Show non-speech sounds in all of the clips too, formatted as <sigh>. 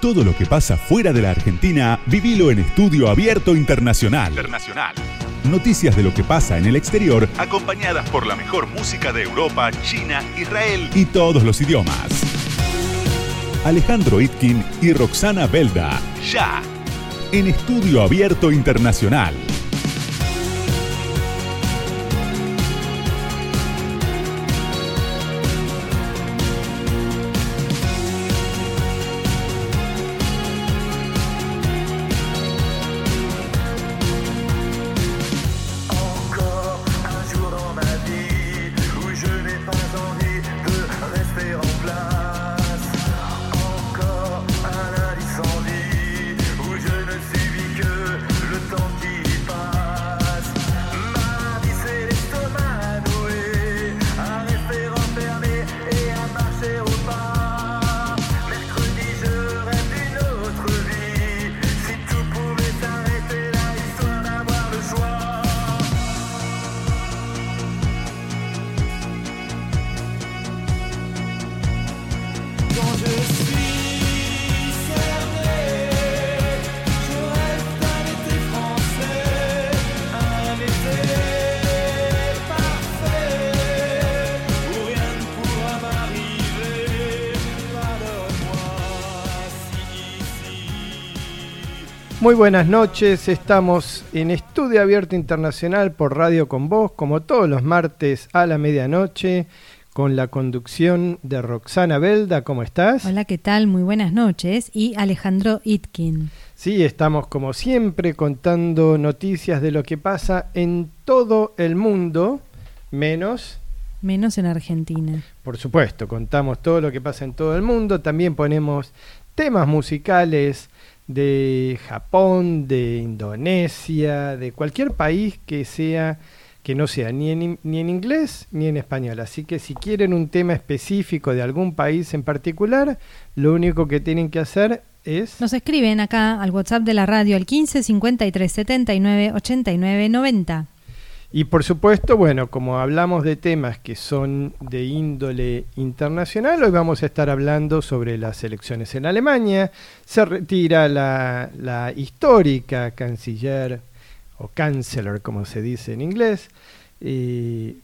Todo lo que pasa fuera de la Argentina, vivilo en Estudio Abierto Internacional. Internacional. Noticias de lo que pasa en el exterior, acompañadas por la mejor música de Europa, China, Israel y todos los idiomas. Alejandro Itkin y Roxana Belda. Ya. En Estudio Abierto Internacional. Muy buenas noches, estamos en Estudio Abierto Internacional por Radio con Voz, como todos los martes a la medianoche, con la conducción de Roxana Belda, ¿cómo estás? Hola, ¿qué tal? Muy buenas noches. Y Alejandro Itkin. Sí, estamos como siempre contando noticias de lo que pasa en todo el mundo, menos, Menos en Argentina. por supuesto, contamos todo lo que pasa en todo el mundo, también ponemos temas musicales de Japón, de Indonesia, de cualquier país que sea que no sea ni en, ni en inglés ni en español. Así que si quieren un tema específico de algún país en particular, lo único que tienen que hacer es Nos escriben acá al WhatsApp de la radio al 15 53 79 89 90. Y por supuesto, bueno, como hablamos de temas que son de índole internacional, hoy vamos a estar hablando sobre las elecciones en Alemania. Se retira la, la histórica canciller o chancellor, como se dice en inglés, eh,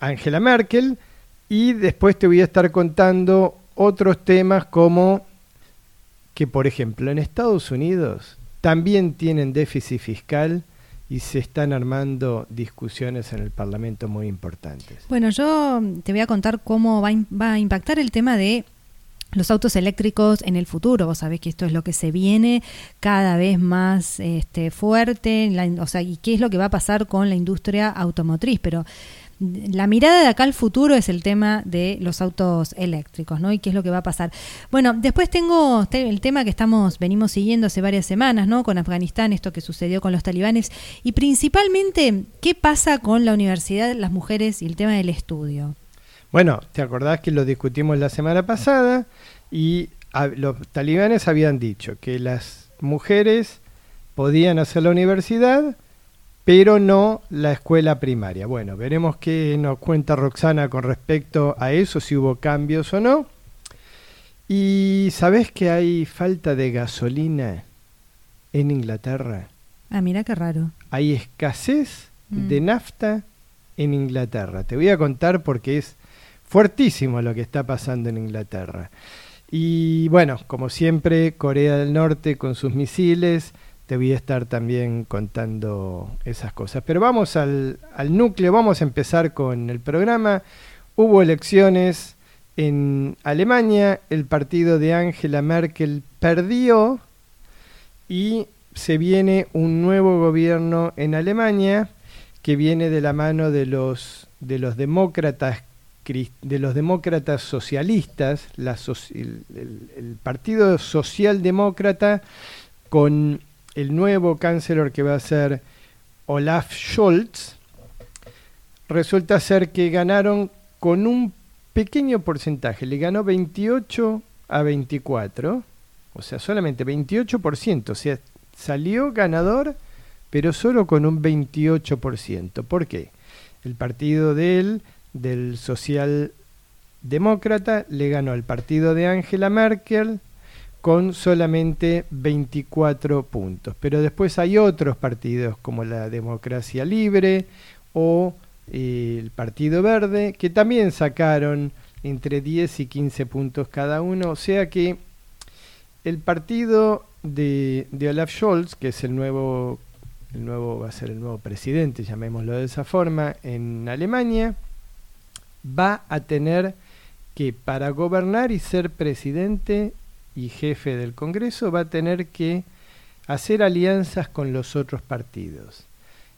Angela Merkel. Y después te voy a estar contando otros temas como que, por ejemplo, en Estados Unidos también tienen déficit fiscal y se están armando discusiones en el Parlamento muy importantes. Bueno, yo te voy a contar cómo va va a impactar el tema de los autos eléctricos en el futuro. Vos sabés que esto es lo que se viene cada vez más este, fuerte, o sea, y qué es lo que va a pasar con la industria automotriz. Pero la mirada de acá al futuro es el tema de los autos eléctricos, ¿no? Y qué es lo que va a pasar. Bueno, después tengo te- el tema que estamos, venimos siguiendo hace varias semanas, ¿no? Con Afganistán, esto que sucedió con los talibanes, y principalmente, ¿qué pasa con la universidad, las mujeres y el tema del estudio? Bueno, ¿te acordás que lo discutimos la semana pasada? Y los talibanes habían dicho que las mujeres podían hacer la universidad, pero no la escuela primaria. Bueno, veremos qué nos cuenta Roxana con respecto a eso, si hubo cambios o no. Y ¿sabés que hay falta de gasolina en Inglaterra? Ah, mira qué raro. hay escasez Mm. de nafta en Inglaterra. Te voy a contar porque es fuertísimo lo que está pasando en Inglaterra. Y bueno, como siempre, Corea del Norte con sus misiles, te voy a estar también contando esas cosas. Pero vamos al, al núcleo, vamos a empezar con el programa. Hubo elecciones en Alemania, el partido de Angela Merkel perdió y se viene un nuevo gobierno en Alemania que viene de la mano de los de los demócratas de los demócratas socialistas, el- el partido socialdemócrata con el nuevo canciller que va a ser Olaf Scholz, resulta ser que ganaron con un pequeño porcentaje, le ganó 28 a 24, o sea, solamente 28%, o sea, salió ganador, pero solo con un 28%. ¿Por qué? El partido de él, del socialdemócrata, le ganó al partido de Angela Merkel con solamente 24 puntos. Pero después hay otros partidos como la Democracia Libre o eh, el Partido Verde que también sacaron entre 10 y 15 puntos cada uno. O sea que el partido de, de Olaf Scholz, que es el nuevo, el nuevo, va a ser el nuevo presidente, llamémoslo de esa forma, en Alemania, va a tener que para gobernar y ser presidente y jefe del Congreso va a tener que hacer alianzas con los otros partidos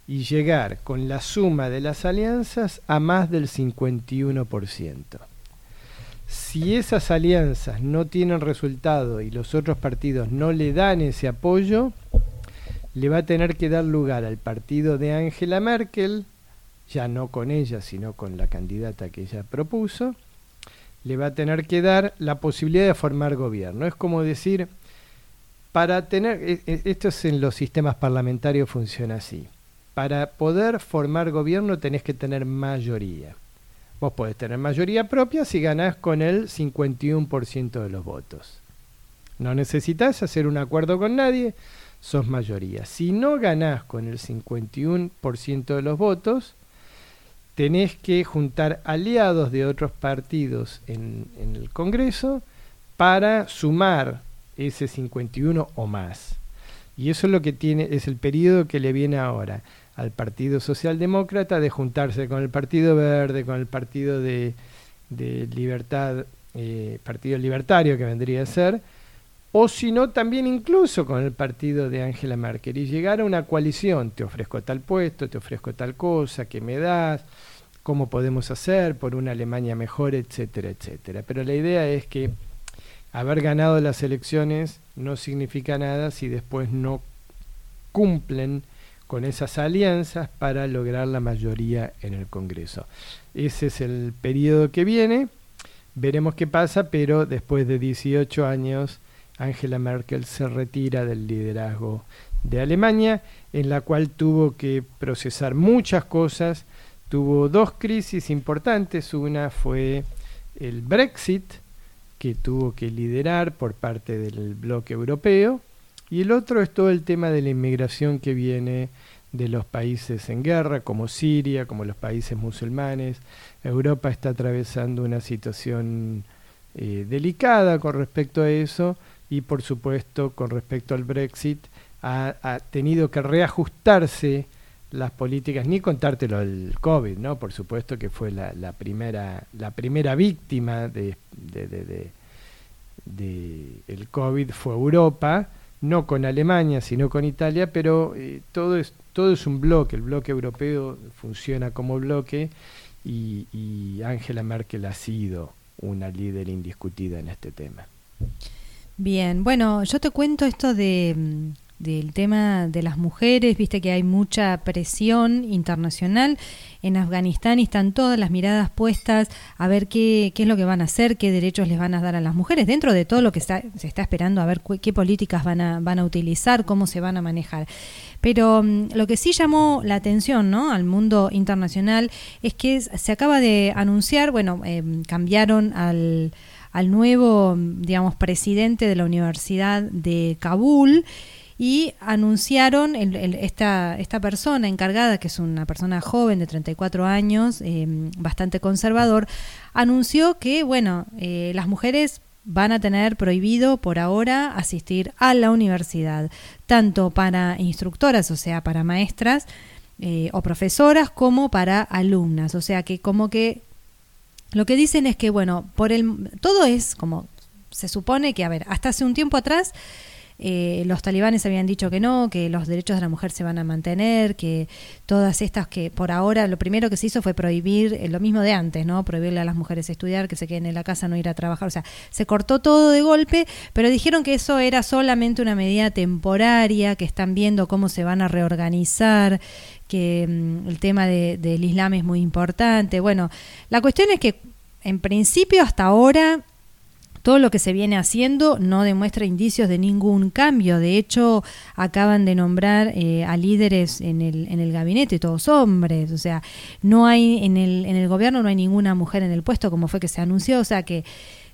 y llegar con la suma de las alianzas a más del 51%. Si esas alianzas no tienen resultado y los otros partidos no le dan ese apoyo, le va a tener que dar lugar al partido de Angela Merkel, ya no con ella, sino con la candidata que ella propuso, le va a tener que dar la posibilidad de formar gobierno. Es como decir, para tener, e, e, esto es en los sistemas parlamentarios funciona así, para poder formar gobierno tenés que tener mayoría. Vos podés tener mayoría propia si ganás con el 51% de los votos. No necesitas hacer un acuerdo con nadie, sos mayoría. Si no ganás con el 51% de los votos, tenés que juntar aliados de otros partidos en, el Congreso para sumar ese 51 o más. Y eso es lo que tiene, es el periodo que le viene ahora al Partido Socialdemócrata de juntarse con el Partido Verde, con el Partido de, de Libertad, eh, Partido Libertario que vendría a ser, o si no también incluso con el partido de Angela Merkel y llegar a una coalición, te ofrezco tal puesto, te ofrezco tal cosa, que me das, cómo podemos hacer por una Alemania mejor, etcétera, etcétera. Pero la idea es que haber ganado las elecciones no significa nada si después no cumplen con esas alianzas para lograr la mayoría en el Congreso. Ese es el periodo que viene. Veremos qué pasa, pero después de 18 años Angela Merkel se retira del liderazgo de Alemania, en la cual tuvo que procesar muchas cosas, tuvo dos crisis importantes, una fue el Brexit, que tuvo que liderar por parte del bloque europeo, y el otro es todo el tema de la inmigración que viene de los países en guerra, como Siria, como los países musulmanes. Europa está atravesando una situación eh, delicada con respecto a eso, y por supuesto con respecto al Brexit ha, tenido que reajustarse las políticas, ni contártelo el COVID, ¿no? Por supuesto que fue la, primera, la primera víctima de, el COVID fue Europa, no con Alemania, sino con Italia, pero eh, todo, es, todo es un bloque, el bloque europeo funciona como bloque y Angela Merkel ha sido una líder indiscutida en este tema. Bien, bueno, yo te cuento esto de, del tema de las mujeres, viste que hay mucha presión internacional. En Afganistán y están todas las miradas puestas a ver qué, qué, es lo que van a hacer, qué derechos les van a dar a las mujeres, dentro de todo lo que está, se está esperando, a ver qué políticas van a, van a utilizar, cómo se van a manejar. Pero um, lo que sí llamó la atención ¿no? al mundo internacional es que se acaba de anunciar, bueno, eh, cambiaron al al nuevo, digamos, presidente de la Universidad de Kabul y anunciaron el, esta, esta persona encargada, que es una persona joven de 34 años, eh, bastante conservador, anunció que, bueno, eh, las mujeres van a tener prohibido por ahora asistir a la universidad, tanto para instructoras, o sea, para maestras eh, o profesoras, como para alumnas. O sea que como que lo que dicen es que, bueno, por el todo es como se supone que, a ver, hasta hace un tiempo atrás eh, los talibanes habían dicho que no, que los derechos de la mujer se van a mantener, que todas estas que por ahora lo primero que se hizo fue prohibir eh, lo mismo de antes, ¿no? Prohibirle a las mujeres estudiar, que se queden en la casa, no ir a trabajar, o sea, se cortó todo de golpe, pero dijeron que eso era solamente una medida temporaria, que están viendo cómo se van a reorganizar, que mm, el tema de, del Islam es muy importante. Bueno, la cuestión es que en principio hasta ahora todo lo que se viene haciendo no demuestra indicios de ningún cambio. De hecho, acaban de nombrar eh, a líderes en el, en el gabinete, todos hombres. O sea, no hay en el, en el gobierno no hay ninguna mujer en el puesto, como fue que se anunció. O sea que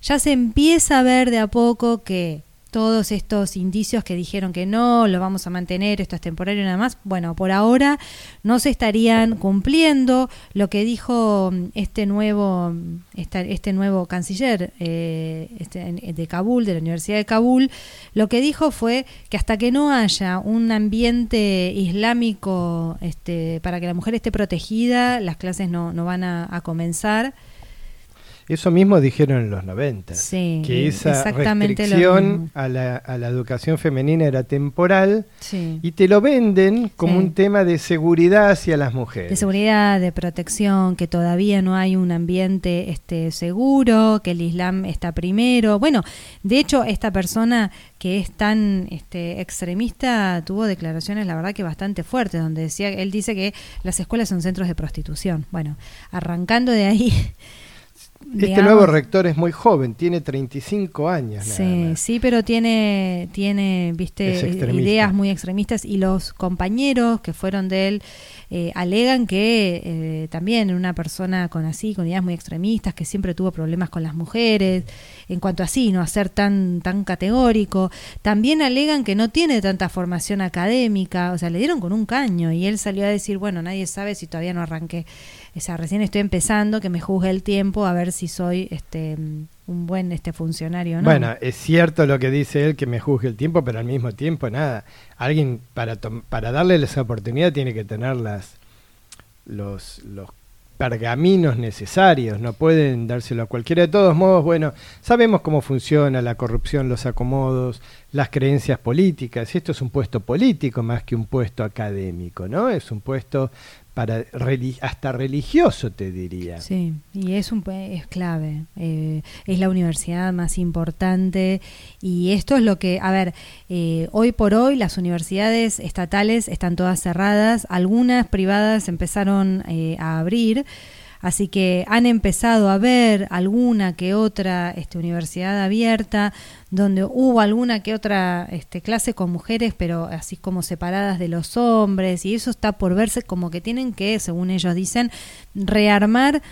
ya se empieza a ver de a poco que todos estos indicios que dijeron que no, lo vamos a mantener, esto es temporario nada más, bueno, por ahora no se estarían cumpliendo lo que dijo mm, este nuevo, mm, este, nuevo canciller eh, este, de Kabul, de la Universidad de Kabul, lo que dijo fue que hasta que no haya un ambiente islámico este, para que la mujer esté protegida, las clases no, no van a comenzar. Eso mismo dijeron en los 90, Sí, que esa restricción a la, a la educación femenina era temporal Sí. y te lo venden como Sí. un tema de seguridad hacia las mujeres. de seguridad, de protección, que todavía no hay un ambiente este, seguro, que el Islam está primero. Bueno, de hecho, esta persona que es tan este, extremista tuvo declaraciones, la verdad que bastante fuertes, donde decía, él dice que las escuelas son centros de prostitución. Bueno, arrancando de ahí. <laughs> Este digamos- nuevo rector es muy joven, tiene 35 años. Sí, sí, pero tiene, tiene, viste, ideas muy extremistas y los compañeros que fueron de él eh, alegan que eh, también una persona con así, con ideas muy extremistas, que siempre tuvo problemas con las mujeres, en cuanto a así, no a ser tan, tan categórico, también alegan que no tiene tanta formación académica, o sea, le dieron con un caño y él salió a decir, bueno, nadie sabe si todavía no arranqué, o sea, recién estoy empezando, que me juzgue el tiempo a ver si soy este un buen este funcionario no. Bueno, es cierto lo que dice él, que me juzgue el tiempo, pero al mismo tiempo nada. Alguien para, para darle esa oportunidad tiene que tener las, los, los pergaminos necesarios, no pueden dárselo a cualquiera. De todos modos, bueno, sabemos cómo funciona la corrupción, los acomodos, las creencias políticas. Esto es un puesto político más que un puesto académico, ¿no? Es un puesto para hasta religioso, te diría. Sí, y es, un, es clave. eh, es la universidad más importante y esto es lo que, a ver, eh, hoy por hoy las universidades estatales están todas cerradas, algunas privadas empezaron eh, a abrir. Así que han empezado a ver alguna que otra este, universidad abierta, donde hubo alguna que otra este, clase con mujeres, pero así como separadas de los hombres, y eso está por verse como que tienen que, según ellos dicen, rearmar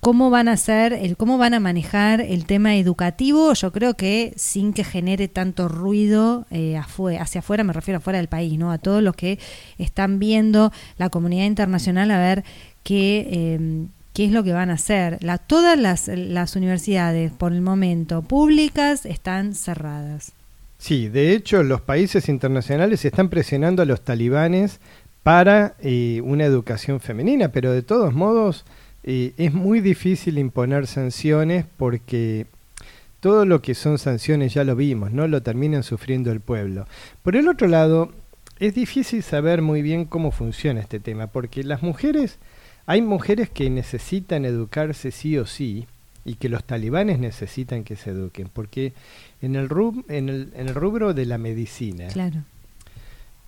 cómo van a hacer, el, cómo van a manejar el tema educativo, yo creo que sin que genere tanto ruido eh, hacia afuera, me refiero afuera del país, ¿no? A todos los que están viendo la comunidad internacional a ver qué, eh, qué es lo que van a hacer. Todas las, las universidades, por el momento, públicas, están cerradas. Sí, de hecho los países internacionales están presionando a los talibanes para eh, una educación femenina, pero de todos modos eh, es muy difícil imponer sanciones porque todo lo que son sanciones ya lo vimos, ¿no? Lo terminan sufriendo el pueblo. Por el otro lado, es difícil saber muy bien cómo funciona este tema, porque las mujeres, hay mujeres que necesitan educarse sí o sí, y que los talibanes necesitan que se eduquen, porque en el, rub- en el, en el rubro de la medicina, Claro.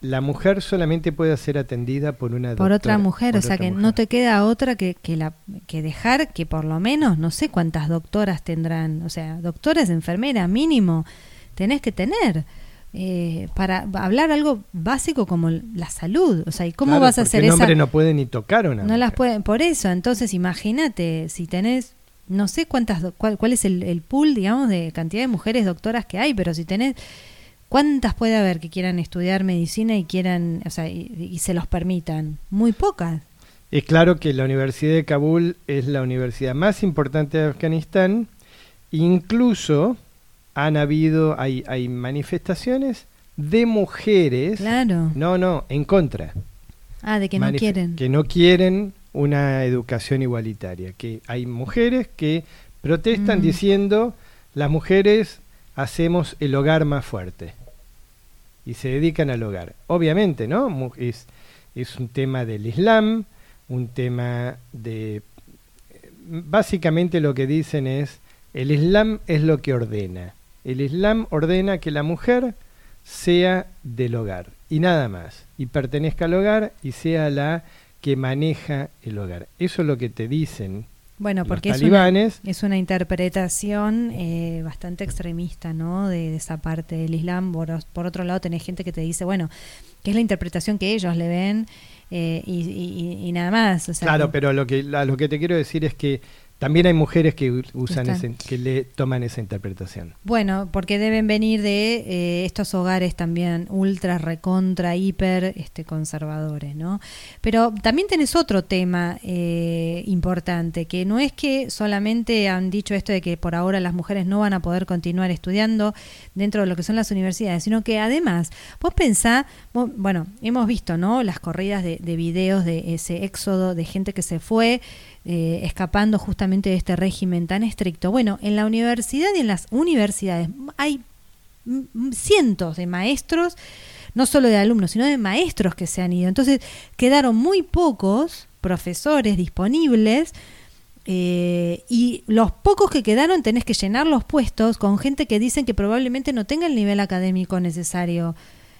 la mujer solamente puede ser atendida por una Por otra doctora- mujer, por o sea otra que mujer. no te queda otra que, que, la, que dejar que por lo menos, no sé cuántas doctoras tendrán, o sea, doctoras, enfermeras, mínimo, tenés que tener. Eh, para hablar algo básico como la salud, o sea, ¿y cómo Claro, vas a hacer un esa? hombre no puede ni tocar una No las pueden, por eso, entonces imagínate, si tenés, no sé cuántas, cuál, cuál es el, el pool, digamos, de cantidad de mujeres doctoras que hay, pero si tenés, ¿cuántas puede haber que quieran estudiar medicina y quieran, o sea, y, y se los permitan? Muy pocas. Es claro que la Universidad de Kabul es la universidad más importante de Afganistán. Incluso han habido, hay, hay manifestaciones de mujeres. Claro. No, no, en contra. Ah, de que no quieren. Que no quieren una educación igualitaria. Que hay mujeres que protestan Mm. diciendo las mujeres hacemos el hogar más fuerte. Y se dedican al hogar. Obviamente, ¿no? Es, es un tema del Islam, un tema de... Básicamente lo que dicen es, el Islam es lo que ordena. El Islam ordena que la mujer sea del hogar y nada más, y pertenezca al hogar y sea la que maneja el hogar. Eso es lo que te dicen Bueno, los porque es una, talibanes. es una interpretación eh, bastante extremista, ¿no? De, de esa parte del Islam. Por, por otro lado, tenés gente que te dice, bueno, que es la interpretación que ellos le ven eh, y, y- y- y nada más. O sea, Claro, que- pero lo que, a lo que te quiero decir es que también hay mujeres que usan ese- que le toman esa interpretación. Bueno, porque deben venir de eh, estos hogares también ultra, recontra, hiper este, conservadores, ¿no? Pero también tenés otro tema eh, importante, que no es que solamente han dicho esto de que por ahora las mujeres no van a poder continuar estudiando dentro de lo que son las universidades, sino que además, vos pensá, vos- bueno, hemos visto, ¿no? Las corridas de, de videos de ese éxodo de gente que se fue eh, escapando justamente de este régimen tan estricto. Bueno, en la universidad y en las universidades hay cientos de maestros, no solo de alumnos, sino de maestros que se han ido. Entonces quedaron muy pocos profesores disponibles eh, y los pocos que quedaron tenés que llenar los puestos con gente que dicen que probablemente no tenga el nivel académico necesario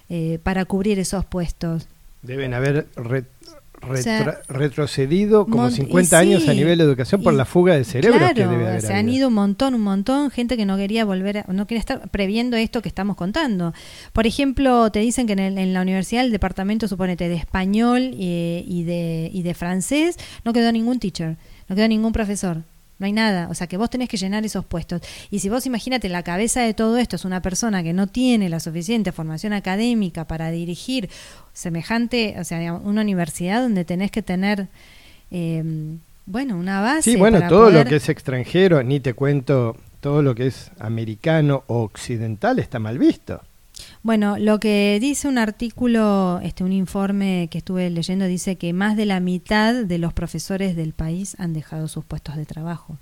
eh, para cubrir esos puestos. Deben haber O sea, retra- retrocedido como Mon- y 50 años a nivel de educación por y- la fuga de cerebros que debe haber se han ido un montón, un montón, gente que no quería volver, a- no quería estar previendo esto que estamos contando. Por ejemplo, te dicen que en, el- en la universidad el departamento, suponete, de español y, y de, y de francés, no quedó ningún teacher, no quedó ningún profesor. No hay nada, o sea que vos tenés que llenar esos puestos. Y si vos imagínate, la cabeza de todo esto es una persona que no tiene la suficiente formación académica para dirigir semejante, o sea, una universidad donde tenés que tener, eh, bueno, una base. Sí, bueno, para todo poder- lo que es extranjero, ni te cuento, todo lo que es americano o occidental está mal visto. Bueno, lo que dice un artículo, este, un informe que estuve leyendo, dice que más de la mitad de los profesores del país han dejado sus puestos de trabajo.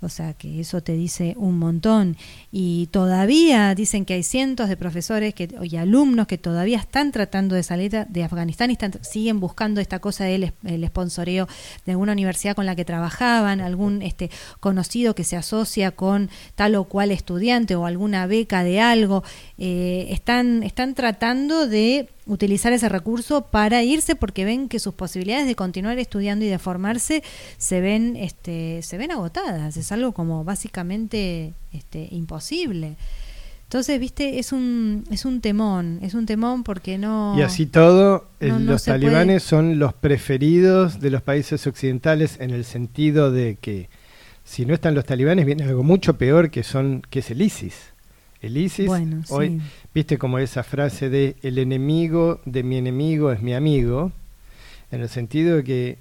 O sea que eso te dice un montón. Y todavía dicen que hay cientos de profesores que, y alumnos que todavía están tratando de salir de- Afganistán y están, siguen buscando esta cosa del el sponsoreo de alguna universidad con la que trabajaban, algún este conocido que se asocia con tal o cual estudiante o alguna beca de algo. Eh, están, están tratando de utilizar ese recurso para irse porque ven que sus posibilidades de continuar estudiando y de formarse se ven este se ven agotadas. Es algo como básicamente este imposible. Entonces viste es un es un temón es un temón porque no Y así todo, el- no, no los talibanes son los preferidos de los países occidentales en el sentido de que si no están los talibanes viene algo mucho peor que son que es el ISIS. El ISIS Bueno, hoy sí. viste como esa frase de el enemigo de mi enemigo es mi amigo en el sentido de que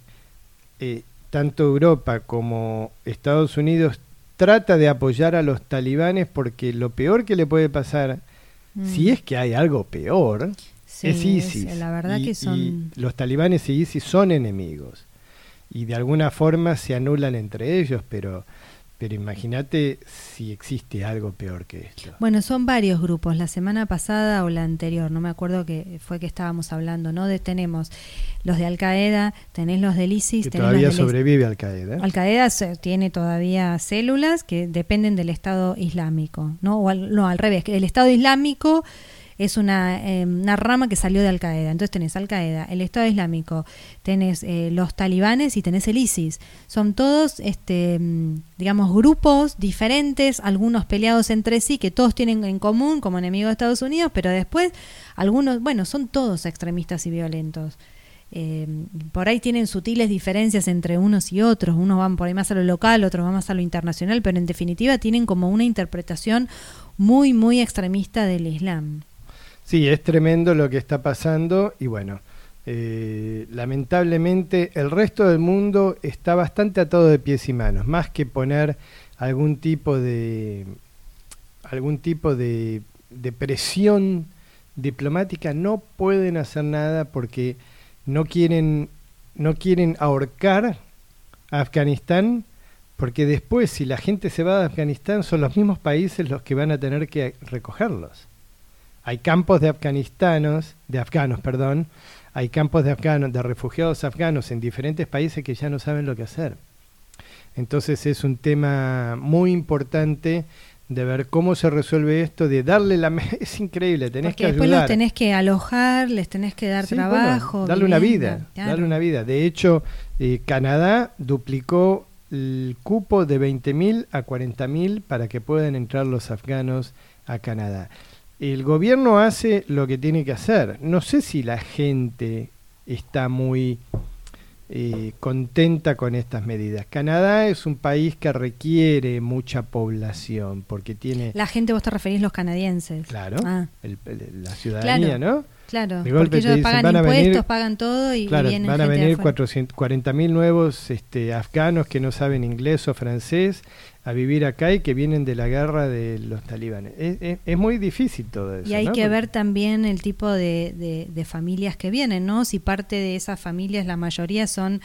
eh, tanto Europa como Estados Unidos trata de apoyar a los talibanes porque lo peor que le puede pasar Mm. si es que hay algo peor Sí, es ISIS. la verdad y, que y los talibanes y ISIS son enemigos. Y de alguna forma se anulan entre ellos, pero, pero imagínate si existe algo peor que esto. Bueno, son varios grupos. La semana pasada o la anterior, no me acuerdo que fue que estábamos hablando, ¿no? De, tenemos los de Al Qaeda, tenés los del ISIS, que tenés todavía los del sobrevive Al Qaeda. Al Qaeda tiene todavía células que dependen del Estado Islámico, ¿no? O al, no, al revés, que el Estado Islámico es una, eh, una rama que salió de Al Qaeda. Entonces tenés Al Qaeda, el Estado Islámico, tenés eh, los talibanes y tenés el ISIS. Son todos, este, mm, digamos, grupos diferentes, algunos peleados entre sí, que todos tienen en común como enemigos de Estados Unidos, pero después algunos, bueno, son todos extremistas y violentos. Eh, por ahí tienen sutiles diferencias entre unos y otros, unos van por ahí más a lo local, otros van más a lo internacional, pero en definitiva tienen como una interpretación muy, muy extremista del Islam. Sí, es tremendo lo que está pasando y bueno, eh, lamentablemente el resto del mundo está bastante atado de pies y manos, más que poner algún tipo de algún tipo de, de presión diplomática, no pueden hacer nada porque no quieren no quieren ahorcar a Afganistán porque después si la gente se va de Afganistán son los mismos países los que van a tener que recogerlos hay campos de afganistanos, de afganos, perdón, hay campos de afganos, de refugiados afganos en diferentes países que ya no saben lo que hacer. Entonces es un tema muy importante de ver cómo se resuelve esto, de darle la... <laughs> Es increíble, tenés Porque que después ayudar. los tenés que alojar, les tenés que dar Sí, bueno, trabajo. darle una vida, claro. darle una vida. De hecho, eh, Canadá duplicó el cupo de 20.000 a 40.000 para que puedan entrar los afganos a Canadá. El gobierno hace lo que tiene que hacer. No sé si la gente está muy eh, contenta con estas medidas. Canadá es un país que requiere mucha población porque tiene, La gente, vos te referís los canadienses. claro, Ah, el- el- la ciudadanía, ¿no? claro. De golpe Porque ellos dicen, pagan van impuestos, venir- pagan todo y, y Claro, vienen van a venir afuera. 400 40.000 nuevos este, afganos que no saben inglés o francés a vivir acá y que vienen de la guerra de los talibanes. Es, es- es muy difícil todo eso. Y hay ¿no? que Porque- ver también el tipo de, de- de familias que vienen, ¿no? Si parte de esas familias, la mayoría son,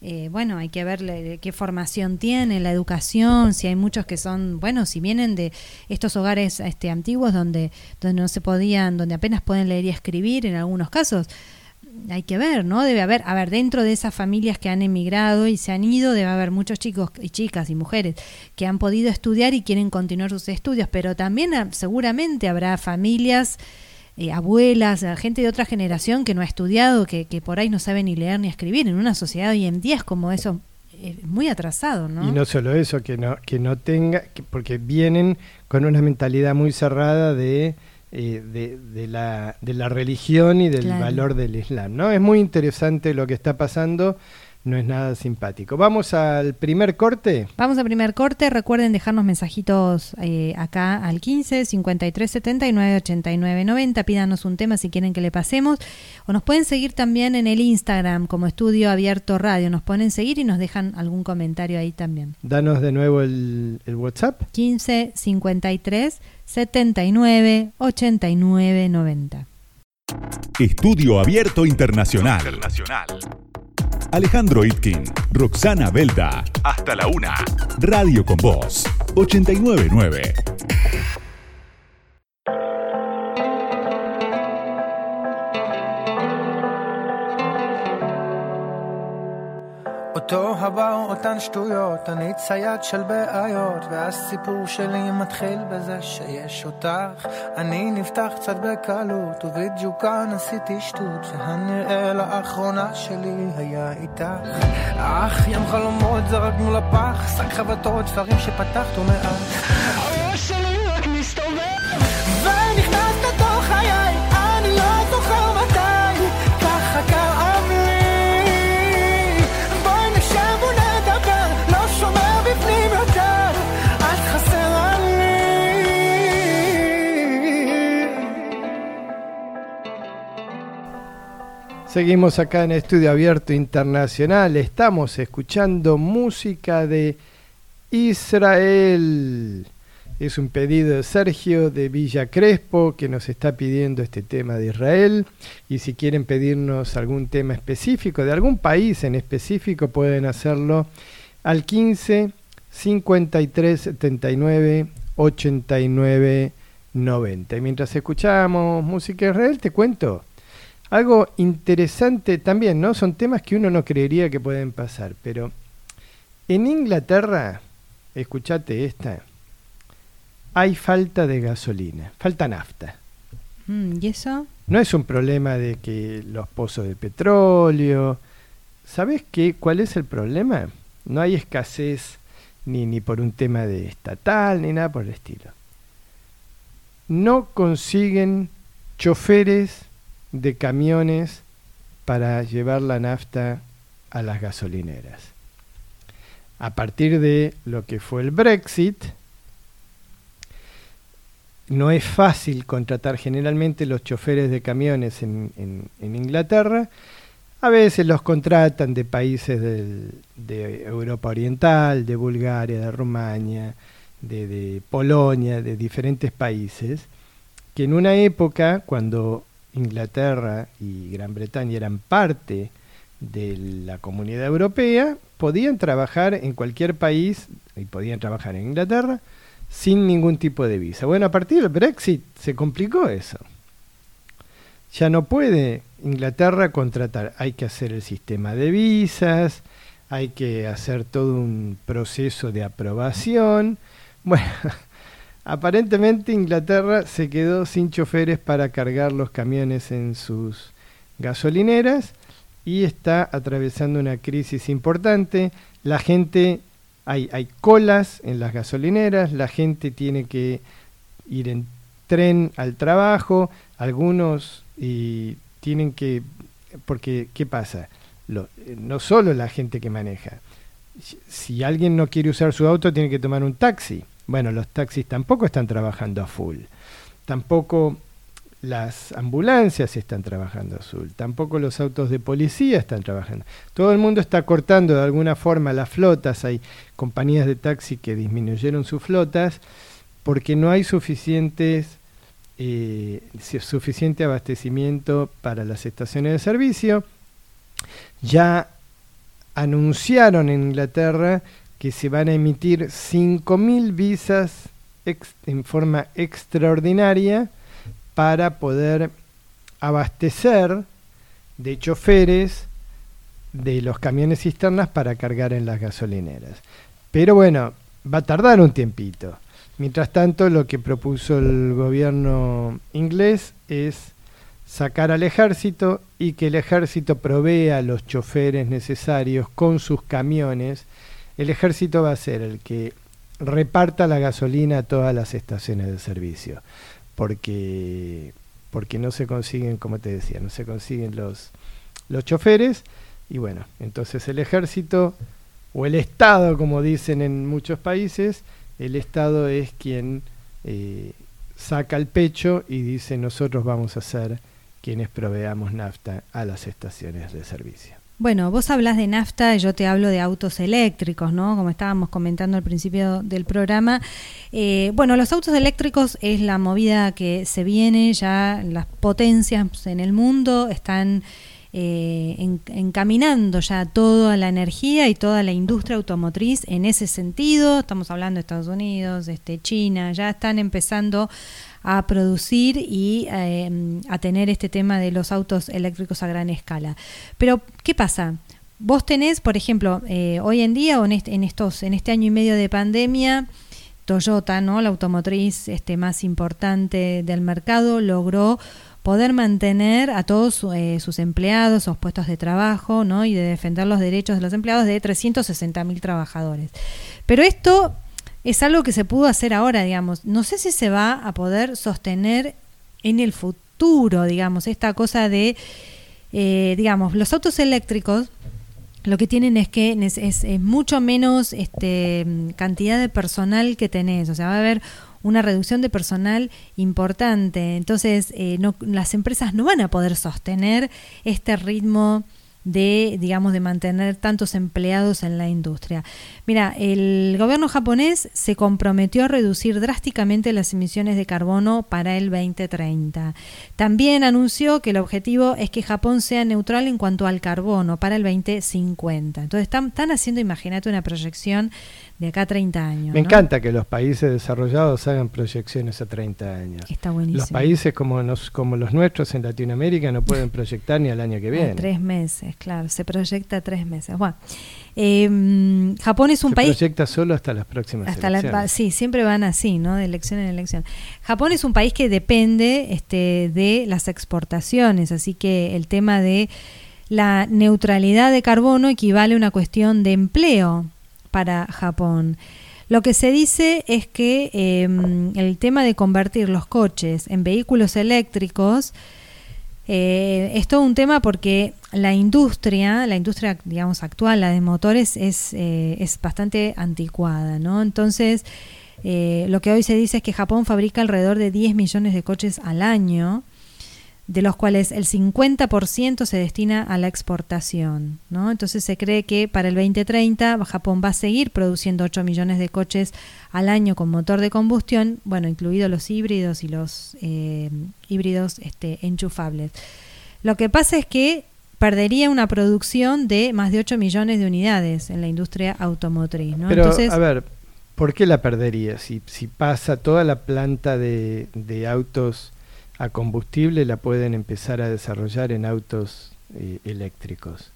eh, bueno, hay que ver le- qué formación tienen, la educación, si hay muchos que son, bueno, si vienen de estos hogares este, antiguos donde, donde no se podían, donde apenas pueden leer y escribir en algunos casos. Hay que ver, ¿no? Debe haber, a ver, dentro de esas familias que han emigrado y se han ido, debe haber muchos chicos y chicas y mujeres que han podido estudiar y quieren continuar sus estudios, pero también ah, seguramente habrá familias, eh, abuelas, eh, gente de otra generación que no ha estudiado, que, que por ahí no sabe ni leer ni escribir. En una sociedad hoy en día es como eso, eh, muy atrasado, ¿no? Y no solo eso, que no, que no tenga, que- porque vienen con una mentalidad muy cerrada de, eh, de, de la, de la religión y del Claro. valor del Islam. ¿no? Es muy interesante lo que está pasando, no es nada simpático. Vamos al primer corte. Vamos al primer corte. Recuerden dejarnos mensajitos eh, acá al 15 53 79 89 90. Pídanos un tema si quieren que le pasemos. O nos pueden seguir también en el Instagram como Estudio Abierto Radio. Nos ponen seguir y nos dejan algún comentario ahí también. Danos de nuevo el, el WhatsApp. 15 53 79 89 90. Estudio Abierto Internacional. Alejandro Itkin, Roxana Belda. Hasta la una. Radio con Voz. 899. אותו הבא אותן שטויות, אני צייד של בעיות, והסיפור שלי מתחיל בזה שיש אותך. אני נפתח קצת בקלות, ובדיוק כאן עשיתי שטות, והנראה לאחרונה שלי היה איתך. אך ים חלומות זרקנו לפח, שק חבטות, דברים שפתחת מאז. Seguimos acá en Estudio Abierto Internacional. Estamos escuchando música de Israel. Es un pedido de Sergio de Villa Crespo que nos está pidiendo este tema de Israel. Y si quieren pedirnos algún tema específico de algún país en específico, pueden hacerlo al 15 53 79 89 90. Y mientras escuchamos música de Israel, te cuento algo interesante también, ¿no? Son temas que uno no creería que pueden pasar, pero en Inglaterra, escuchate esta, hay falta de gasolina, falta nafta. Mm, ¿Y eso? No es un problema de que los pozos de petróleo. ¿Sabes qué? ¿Cuál es el problema? No hay escasez ni, ni por un tema de estatal ni nada por el estilo. No consiguen choferes de camiones para llevar la nafta a las gasolineras. A partir de lo que fue el Brexit, no es fácil contratar generalmente los choferes de camiones en, en- Inglaterra. A veces los contratan de países de Europa Oriental, de Bulgaria, de Rumania, de Polonia, de diferentes países, que en una época, cuando Inglaterra y Gran Bretaña eran parte de la comunidad europea, podían trabajar en cualquier país y podían trabajar en Inglaterra sin ningún tipo de visa. Bueno, a partir del Brexit se complicó eso. Ya no puede Inglaterra contratar, hay que hacer el sistema de visas, hay que hacer todo un proceso de aprobación. <laughs> Bueno, aparentemente Inglaterra se quedó sin choferes para cargar los camiones en sus gasolineras y está atravesando una crisis importante. La gente, hay, hay colas en las gasolineras, la gente tiene que ir en tren al trabajo, algunos y tienen que, porque ¿qué pasa? lo- no solo la gente que maneja. Si alguien no quiere usar su auto, tiene que tomar un taxi. Bueno, los taxis tampoco están trabajando a full. Tampoco las ambulancias están trabajando a full. Tampoco los autos de policía están trabajando. Todo el mundo está cortando de alguna forma las flotas. Hay compañías de taxi que disminuyeron sus flotas porque no hay suficientes eh, suficiente abastecimiento para las estaciones de servicio. Ya anunciaron en Inglaterra que se van a emitir 5.000 visas en forma extraordinaria para poder abastecer de choferes de los camiones cisternas para cargar en las gasolineras. Pero bueno, va a tardar un tiempito. Mientras tanto, lo que propuso el gobierno inglés es sacar al ejército y que el ejército provea los choferes necesarios con sus camiones. El ejército va a ser el que reparta la gasolina a todas las estaciones de servicio, porque porque no se consiguen, como te decía, no se consiguen los los choferes y bueno, entonces el ejército o el Estado, como dicen en muchos países, el Estado es quien eh, saca el pecho y dice nosotros vamos a ser quienes proveamos nafta a las estaciones de servicio. Bueno, vos hablas de nafta y yo te hablo de autos eléctricos, ¿no? Como estábamos comentando al principio del programa. Eh, bueno, los autos eléctricos es la movida que se viene, ya las potencias en el mundo están eh, en- encaminando ya toda la energía y toda la industria automotriz en ese sentido. Estamos hablando de Estados Unidos, este, China, ya están empezando a producir y eh, a tener este tema de los autos eléctricos a gran escala. Pero, ¿qué pasa? Vos tenés, por ejemplo, eh, hoy en día o en en estos, en este año y medio de pandemia, Toyota, ¿no? La automotriz este, más importante del mercado, logró poder mantener a todos eh, sus empleados, sus puestos de trabajo, ¿no? Y de defender los derechos de los empleados de 360 mil trabajadores. Pero esto es algo que se pudo hacer ahora, digamos. No sé si se va a poder sostener en el futuro, digamos, esta cosa de, eh, digamos, los autos eléctricos lo que tienen es que es, es- es mucho menos este, cantidad de personal que tenés, o sea, va a haber una reducción de personal importante, entonces eh, las empresas no van a poder sostener este ritmo de, digamos, de mantener tantos empleados en la industria. Mira, el gobierno japonés se comprometió a reducir drásticamente las emisiones de carbono para el 2030. También anunció que el objetivo es que Japón sea neutral en cuanto al carbono para el 2050. Entonces están, están haciendo, imagínate, una proyección de acá a 30 años. Me ¿no? encanta que los países desarrollados hagan proyecciones a 30 años. Está buenísimo. Los países como, nos- como los nuestros en Latinoamérica no pueden proyectar ni al año que viene. tres meses, claro, se proyecta tres meses. Bueno, eh, Japón es un Se país... proyecta solo hasta las próximas Hasta elecciones. sí, siempre van así, ¿no? De elección en elección. Japón es un país que depende este, de las exportaciones, así que el tema de la neutralidad de carbono equivale a una cuestión de empleo para Japón. Lo que se dice es que eh, el tema de convertir los coches en vehículos eléctricos eh, es todo un tema porque la industria, la industria digamos actual, la de motores, es, eh, es bastante anticuada, ¿no? Entonces, eh, lo que hoy se dice es que Japón fabrica alrededor de 10 millones de coches al año, de los cuales el 50% se destina a la exportación, ¿no? Entonces se cree que para el 2030 Japón va a seguir produciendo 8 millones de coches al año con motor de combustión, bueno, incluidos los híbridos y los eh, híbridos este, enchufables. Lo que pasa es que perdería una producción de más de 8 millones de unidades en la industria automotriz, ¿no? Pero, Entonces, a ver, ¿por qué la perdería? Si, si pasa toda la planta de, de autos a combustible, la pueden empezar a desarrollar en autos eh, eléctricos.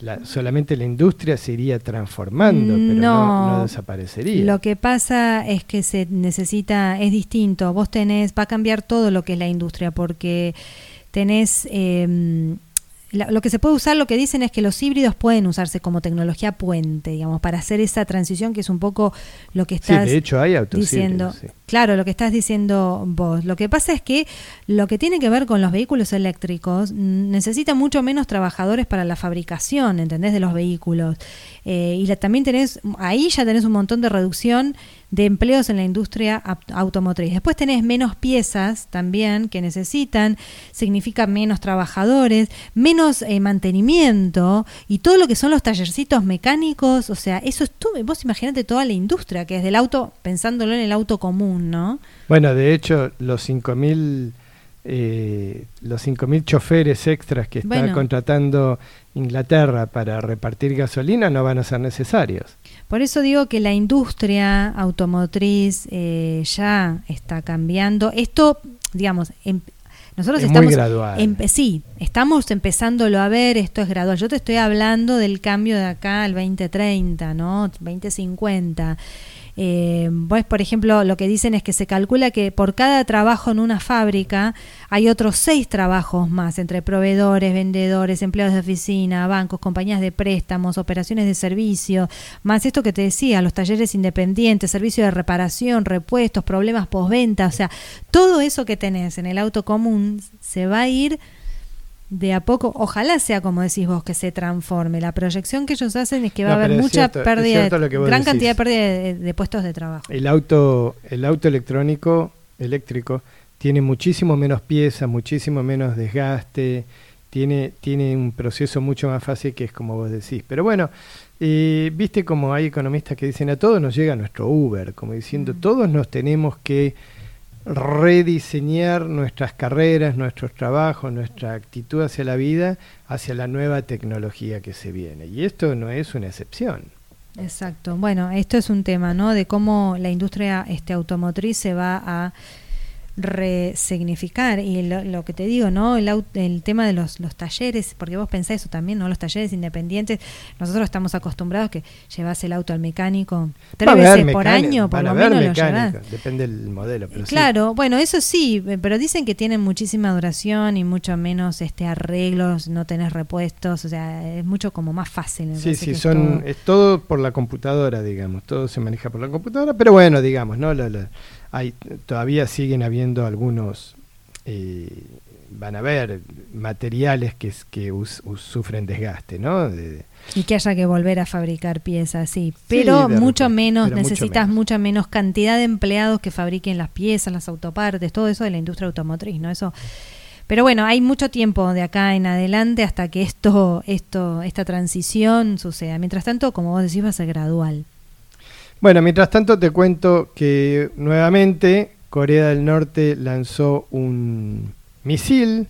La- solamente la industria se iría transformando, pero no, No. no desaparecería. Lo que pasa es que se necesita, es distinto. Vos tenés, va a cambiar todo lo que es la industria, porque tenés, eh, lo que se puede usar, lo que dicen es que los híbridos pueden usarse como tecnología puente, digamos, para hacer esa transición que es un poco lo que Sí, estás de hecho hay autos diciendo. sí. Claro, lo que estás diciendo vos. Lo que pasa es que lo que tiene que ver con los vehículos eléctricos necesita mucho menos trabajadores para la fabricación, ¿entendés? De los vehículos. Eh, y la- también tenés, ahí ya tenés un montón de reducción de empleos en la industria automotriz. Después tenés menos piezas también que necesitan, significa menos trabajadores, menos eh, mantenimiento y todo lo que son los tallercitos mecánicos, o sea, eso es tú, vos imaginate toda la industria que es del auto, pensándolo en el auto común, ¿no? Bueno, de hecho, los 5.000 eh, los 5.000 choferes extras que está Bueno. contratando Inglaterra para repartir gasolina no van a ser necesarios. Por eso digo que la industria automotriz eh, ya está cambiando. Esto, digamos, em- nosotros Es muy estamos gradual. empe- sí, estamos empezándolo a ver, esto es gradual. Yo te estoy hablando del cambio de acá al 2030, ¿no? 2050. Eh, pues, por ejemplo, lo que dicen es que se calcula que por cada trabajo en una fábrica hay otros seis trabajos más entre proveedores, vendedores, empleados de oficina, bancos, compañías de préstamos, operaciones de servicio, más esto que te decía, los talleres independientes, servicio de reparación, repuestos, problemas postventa, o sea, todo eso que tenés en el auto común se va a ir de a poco, ojalá sea como decís vos, que se transforme. La proyección que ellos hacen es que va No, a haber mucha cierto, pérdida, gran decís. cantidad de pérdida de, de puestos de trabajo. El auto, el auto electrónico, eléctrico, tiene muchísimo menos piezas, muchísimo menos desgaste, tiene, tiene un proceso mucho más fácil que es como vos decís. Pero bueno, eh, viste como hay economistas que dicen a todos nos llega nuestro Uber, como diciendo Mm. todos nos tenemos que rediseñar nuestras carreras, nuestros trabajos, nuestra actitud hacia la vida, hacia la nueva tecnología que se viene. Y esto no es una excepción. Exacto. Bueno, esto es un tema, ¿no? De cómo la industria este, automotriz se va a resignificar. Y lo, lo que te digo, ¿no? El, el tema de los, los talleres, porque vos pensás eso también, ¿no? Los talleres independientes. Nosotros estamos acostumbrados que llevas el auto al mecánico tres veces por mecánico, año, por lo menos lo mecánicos, llevas. Depende del modelo. Pero sí. Claro, bueno, eso sí, eh, pero dicen que tienen muchísima duración y mucho menos este arreglos, no tenés repuestos, o sea, es mucho como más fácil. Sí, sí, es son, todo. es todo por la computadora, digamos, todo se maneja por la computadora, pero bueno, digamos, ¿no? Lo- lo- hay, todavía siguen habiendo algunos, eh, van a haber materiales que, que us- us- sufren desgaste, ¿no? De- Y que haya que volver a fabricar piezas, sí. Pero mucho repente, menos, pero mucho necesitas menos. mucha menos cantidad de empleados que fabriquen las piezas, las autopartes, todo eso de la industria automotriz, ¿no? Eso. Pero bueno, hay mucho tiempo de acá en adelante hasta que esto, esto, esta transición suceda. Mientras tanto, como vos decís, va a ser gradual. Bueno, mientras tanto te cuento que nuevamente Corea del Norte lanzó un misil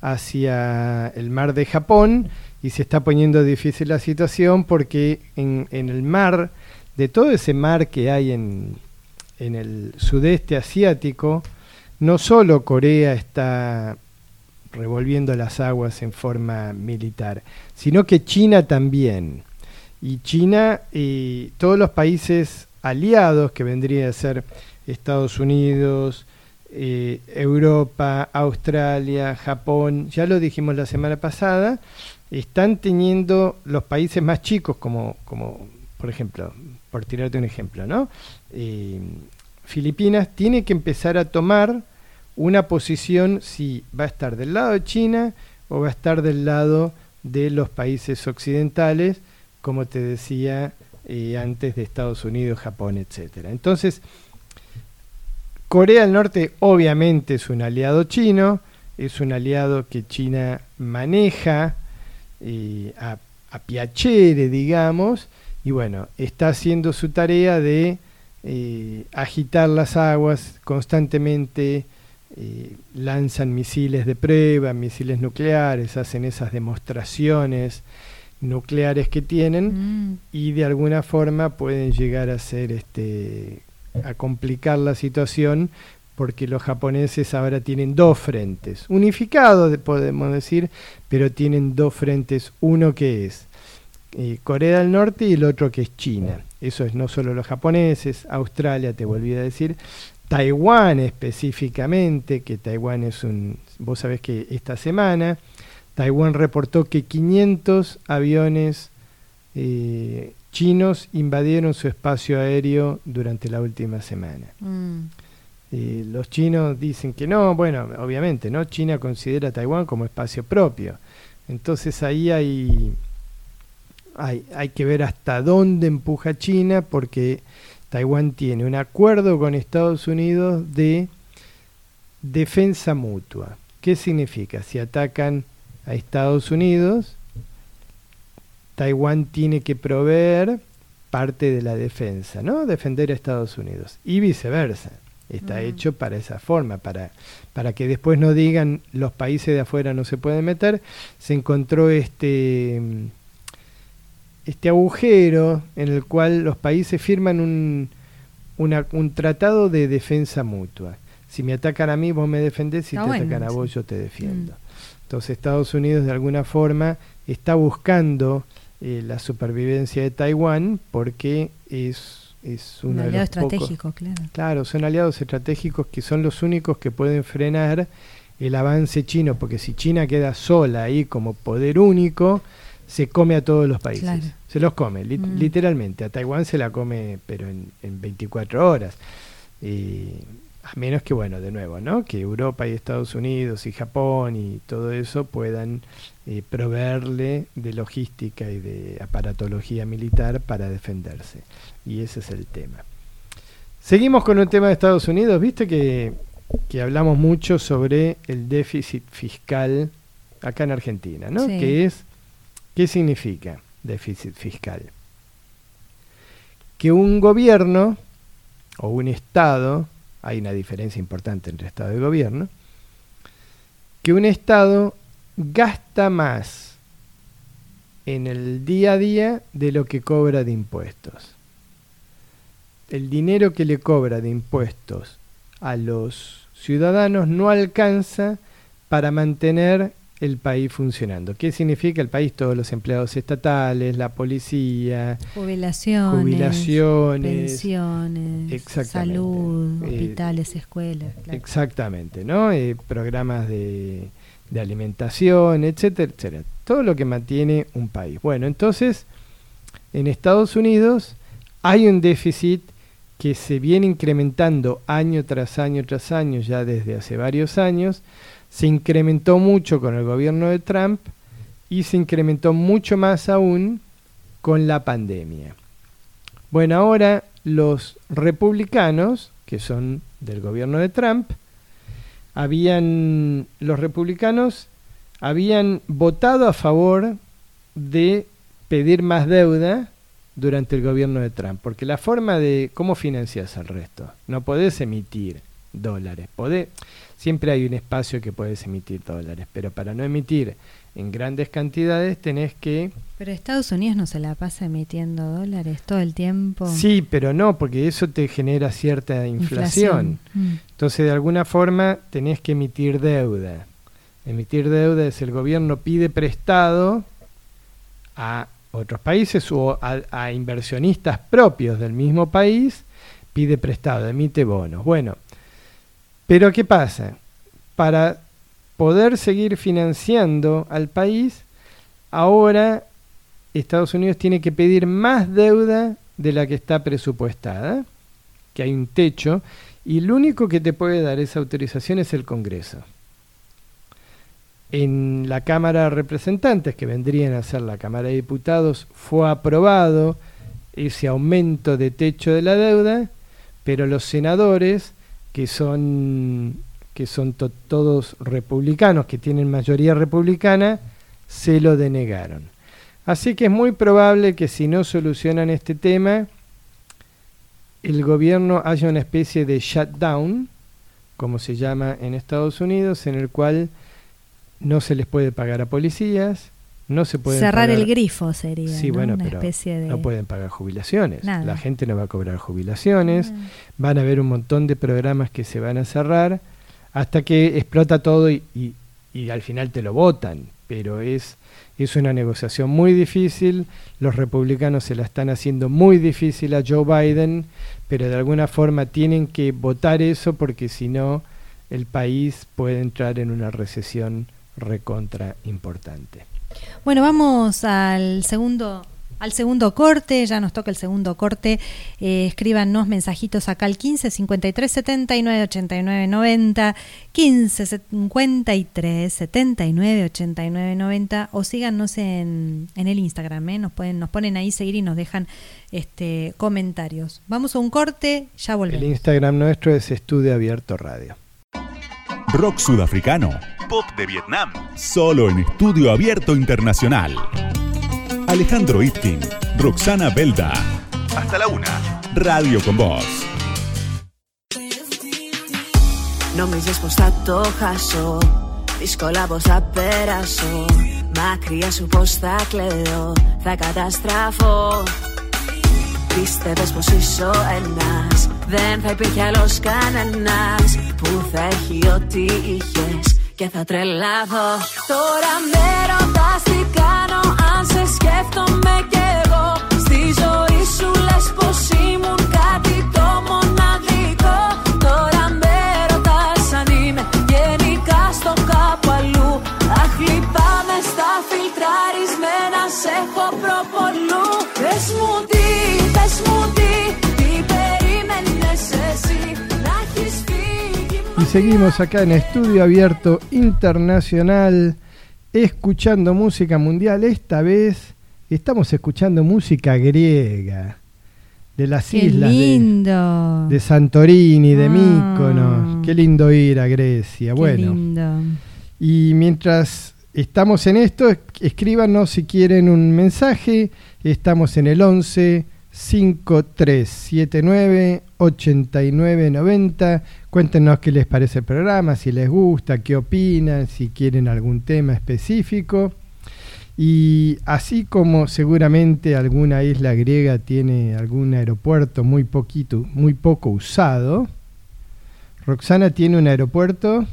hacia el mar de Japón y se está poniendo difícil la situación porque en, en el mar, de todo ese mar que hay en, en el sudeste asiático, no solo Corea está revolviendo las aguas en forma militar, sino que China también. Y China y todos los países aliados que vendrían a ser Estados Unidos, eh, Europa, Australia, Japón, ya lo dijimos la semana pasada, están teniendo los países más chicos, como, como por ejemplo, por tirarte un ejemplo, ¿no? Eh, Filipinas tiene que empezar a tomar una posición si va a estar del lado de China o va a estar del lado de los países occidentales, como te decía eh, antes de Estados Unidos, Japón, etcétera. Entonces, Corea del Norte obviamente es un aliado chino, es un aliado que China maneja eh, a, a digamos, y bueno, está haciendo su tarea de eh, agitar las aguas constantemente, eh, lanzan misiles de prueba, misiles nucleares, hacen esas demostraciones nucleares que tienen Mm. y de alguna forma pueden llegar a ser este a complicar la situación porque los japoneses ahora tienen dos frentes unificados de- podemos decir pero tienen dos frentes uno que es eh, Corea del Norte y el otro que es China eso es no solo los japoneses Australia te volví a decir Taiwán específicamente que Taiwán es un vos sabés que esta semana Taiwán reportó que 500 aviones eh, chinos invadieron su espacio aéreo durante la última semana. Mm. Eh, los chinos dicen que no, bueno, obviamente, ¿no? China considera a Taiwán como espacio propio. Entonces ahí hay, hay, hay que ver hasta dónde empuja China porque Taiwán tiene un acuerdo con Estados Unidos de defensa mutua. ¿Qué significa? Si atacan a Estados Unidos, Taiwán tiene que proveer parte de la defensa, ¿no? Defender a Estados Unidos. Y viceversa. Está Mm. hecho para esa forma, para, para que después no digan los países de afuera no se pueden meter. Se encontró este, mm, este agujero en el cual los países firman un, una- un tratado de defensa mutua. Si me atacan a mí, vos me defendés, si Está te bueno, atacan a vos, yo te defiendo. Mm. Entonces Estados Unidos de alguna forma está buscando eh, la supervivencia de Taiwán porque es, es Un uno de aliado los pocos- estratégico, claro. Claro, son aliados estratégicos que son los únicos que pueden frenar el avance chino, porque si China queda sola ahí como poder único, se come a todos los países. Claro. Se los come, lit- Mm. literalmente. A Taiwán se la come, pero en, en 24 horas. Eh, a menos que, bueno, de nuevo, ¿no? Que Europa y Estados Unidos y Japón y todo eso puedan eh, proveerle de logística y de aparatología militar para defenderse. Y ese es el tema. Seguimos con un tema de Estados Unidos. Viste que, que hablamos mucho sobre el déficit fiscal acá en Argentina, ¿no? Sí. Que es, ¿Qué significa déficit fiscal? Que un gobierno o un Estado, hay una diferencia importante entre Estado y gobierno, que un Estado gasta más en el día a día de lo que cobra de impuestos. El dinero que le cobra de impuestos a los ciudadanos no alcanza para mantener el país funcionando. ¿Qué significa el país? Todos los empleados estatales, la policía, Jubilaciones, jubilaciones, pensiones, salud, Eh, hospitales, escuelas. claro. Exactamente, ¿no? Eh, programas de, de alimentación, etcétera, etcétera. Todo lo que mantiene un país. Bueno, entonces, en Estados Unidos hay un déficit que se viene incrementando año tras año tras año, ya desde hace varios años. Se incrementó mucho con el gobierno de Trump y se incrementó mucho más aún con la pandemia. Bueno, ahora los republicanos, que son del gobierno de Trump, habían los republicanos habían votado a favor de pedir más deuda durante el gobierno de Trump, porque la forma de cómo financias el resto, no podés emitir dólares, podés, siempre hay un espacio que podés emitir dólares, pero para no emitir en grandes cantidades tenés que Pero Estados Unidos no se la pasa emitiendo dólares todo el tiempo. Sí, pero no, porque eso te genera cierta inflación. Mm. Entonces, de alguna forma, tenés que emitir deuda. Emitir deuda es el gobierno pide prestado a otros países o a, a inversionistas propios del mismo país, pide prestado, emite bonos. Bueno, pero ¿qué pasa? Para poder seguir financiando al país, ahora Estados Unidos tiene que pedir más deuda de la que está presupuestada, que hay un techo, y el único que te puede dar esa autorización es el Congreso. En la Cámara de Representantes, que vendrían a ser la Cámara de Diputados, fue aprobado ese aumento de techo de la deuda, pero los senadores, que son, que son to- todos republicanos, que tienen mayoría republicana, se lo denegaron. Así que es muy probable que si no solucionan este tema, el gobierno haya una especie de shutdown, como se llama en Estados Unidos, en el cual no se les puede pagar a policías, no se puede Cerrar el grifo sería Sí, ¿no? bueno, una pero especie de... no pueden pagar jubilaciones. Nada. La gente no va a cobrar jubilaciones. Van a haber un montón de programas que se van a cerrar hasta que explota todo y, y- y al final te lo votan. Pero es, es una negociación muy difícil. Los republicanos se la están haciendo muy difícil a Joe Biden, pero de alguna forma tienen que votar eso porque si no, el país puede entrar en una recesión recontra importante. Bueno, vamos al segundo al segundo corte, ya nos toca el segundo corte. Eh, escríbanos mensajitos acá al 15 53 79 89 90, 15 53 79 89 90 o síganos en, en el Instagram, ¿eh? nos, pueden, nos ponen ahí seguir y nos dejan este, comentarios. Vamos a un corte, ya volvemos. El Instagram nuestro es Estudio Abierto Radio. Rock sudafricano, pop de Vietnam, solo en Estudio Abierto Internacional. Alejandro Itkin, Roxana Belda. Hasta la una. Radio con Voz. Νομίζω πως θα το χάσω Δύσκολα πως θα περάσω Μακριά σου πως θα κλαίω Θα καταστραφώ Πίστευες πως είσαι ο ένας Δεν θα υπήρχε άλλος κανένας Που θα έχει ό,τι είχες Και θα τρελαθώ Τώρα με ρωτάς τι κάνω Αν σε σκέφτομαι κι εγώ. Στη ζωή σου λες πως ήμουν seguimos acá en Estudio Abierto Internacional escuchando música mundial. Esta vez estamos escuchando música griega de las Qué islas de, lindo. de Santorini, de Ah. Míconos. Qué lindo ir a Grecia. Qué bueno, lindo. y mientras estamos en esto, es- escríbanos si quieren un mensaje. Estamos en el 11 5379 8990. Cuéntenos qué les parece el programa, si les gusta, qué opinan, si quieren algún tema específico. Y así como seguramente alguna isla griega tiene algún aeropuerto muy poquito, muy poco usado, Roxana tiene un aeropuerto